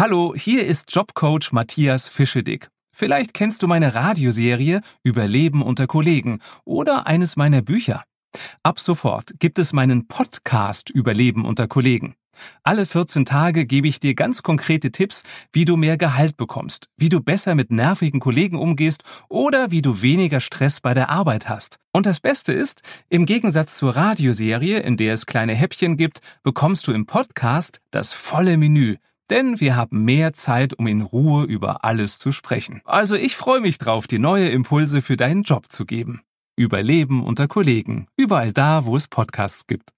Hallo, hier ist Jobcoach Matthias Fischedick. Vielleicht kennst du meine Radioserie Überleben unter Kollegen oder eines meiner Bücher. Ab sofort gibt es meinen Podcast Überleben unter Kollegen. Alle 14 Tage gebe ich dir ganz konkrete Tipps, wie du mehr Gehalt bekommst, wie du besser mit nervigen Kollegen umgehst oder wie du weniger Stress bei der Arbeit hast. Und das Beste ist, im Gegensatz zur Radioserie, in der es kleine Häppchen gibt, bekommst du im Podcast das volle Menü. Denn wir haben mehr Zeit, um in Ruhe über alles zu sprechen. Also ich freue mich drauf, dir neue Impulse für deinen Job zu geben. Überleben unter Kollegen. Überall da, wo es Podcasts gibt.